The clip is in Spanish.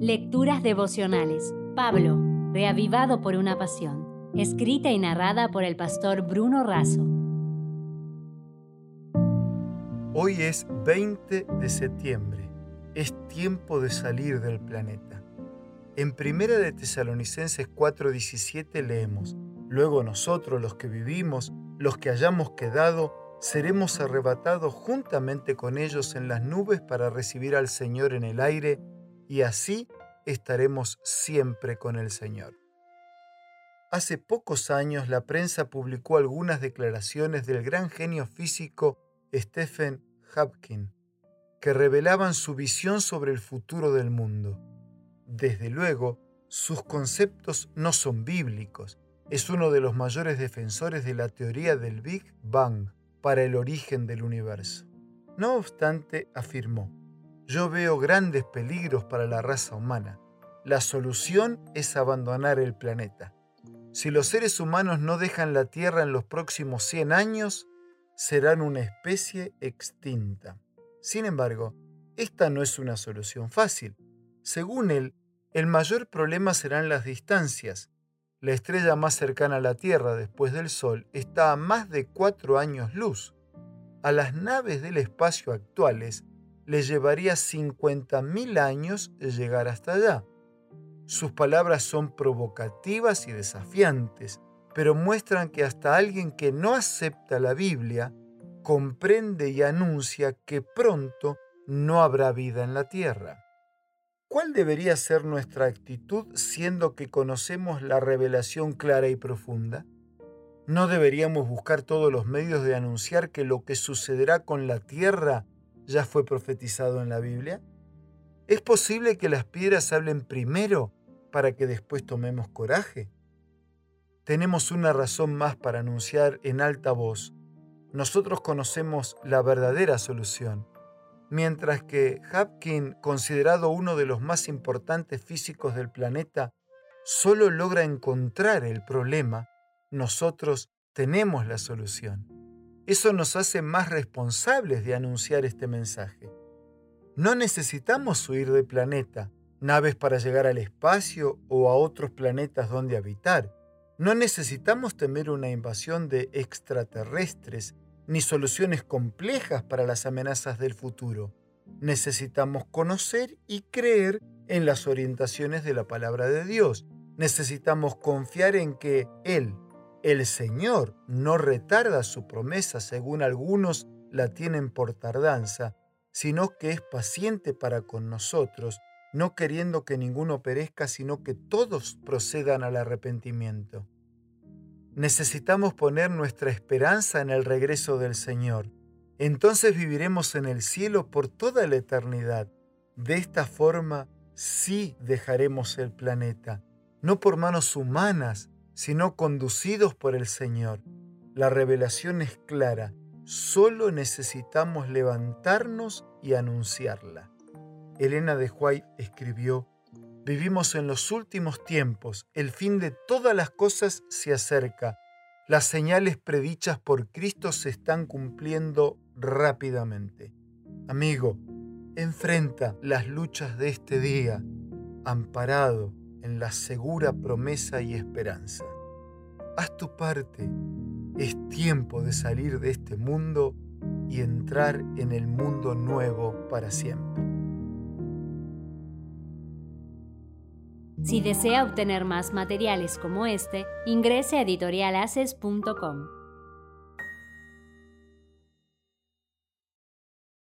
Lecturas devocionales. Pablo, reavivado por una pasión. Escrita y narrada por el pastor Bruno Razo. Hoy es 20 de septiembre. Es tiempo de salir del planeta. En Primera de Tesalonicenses 4:17 leemos, Luego nosotros los que vivimos, los que hayamos quedado, seremos arrebatados juntamente con ellos en las nubes para recibir al Señor en el aire, y así estaremos siempre con el Señor. Hace pocos años la prensa publicó algunas declaraciones del gran genio físico Stephen Hopkins, que revelaban su visión sobre el futuro del mundo. Desde luego, sus conceptos no son bíblicos. Es uno de los mayores defensores de la teoría del Big Bang para el origen del universo. No obstante, afirmó, yo veo grandes peligros para la raza humana. La solución es abandonar el planeta. Si los seres humanos no dejan la Tierra en los próximos 100 años, serán una especie extinta. Sin embargo, esta no es una solución fácil. Según él, el mayor problema serán las distancias. La estrella más cercana a la Tierra después del Sol está a más de cuatro años luz. A las naves del espacio actuales les llevaría 50.000 años llegar hasta allá. Sus palabras son provocativas y desafiantes, pero muestran que hasta alguien que no acepta la Biblia comprende y anuncia que pronto no habrá vida en la tierra. ¿Cuál debería ser nuestra actitud siendo que conocemos la revelación clara y profunda? ¿No deberíamos buscar todos los medios de anunciar que lo que sucederá con la tierra ya fue profetizado en la Biblia? ¿Es posible que las piedras hablen primero para que después tomemos coraje? Tenemos una razón más para anunciar en alta voz. Nosotros conocemos la verdadera solución Mientras que Hapkin, considerado uno de los más importantes físicos del planeta, solo logra encontrar el problema, nosotros tenemos la solución. Eso nos hace más responsables de anunciar este mensaje. No necesitamos huir del planeta, naves para llegar al espacio o a otros planetas donde habitar. No necesitamos temer una invasión de extraterrestres ni soluciones complejas para las amenazas del futuro. Necesitamos conocer y creer en las orientaciones de la palabra de Dios. Necesitamos confiar en que Él, el Señor, no retarda su promesa según algunos la tienen por tardanza, sino que es paciente para con nosotros, no queriendo que ninguno perezca, sino que todos procedan al arrepentimiento. Necesitamos poner nuestra esperanza en el regreso del Señor. Entonces viviremos en el cielo por toda la eternidad. De esta forma sí dejaremos el planeta, no por manos humanas, sino conducidos por el Señor. La revelación es clara, solo necesitamos levantarnos y anunciarla. Elena de White escribió, Vivimos en los últimos tiempos, el fin de todas las cosas se acerca. Las señales predichas por Cristo se están cumpliendo rápidamente. Amigo, enfrenta las luchas de este día, amparado en la segura promesa y esperanza. Haz tu parte. Es tiempo de salir de este mundo y entrar en el mundo nuevo para siempre. Si desea obtener más materiales como este, ingrese a editorialaces.com.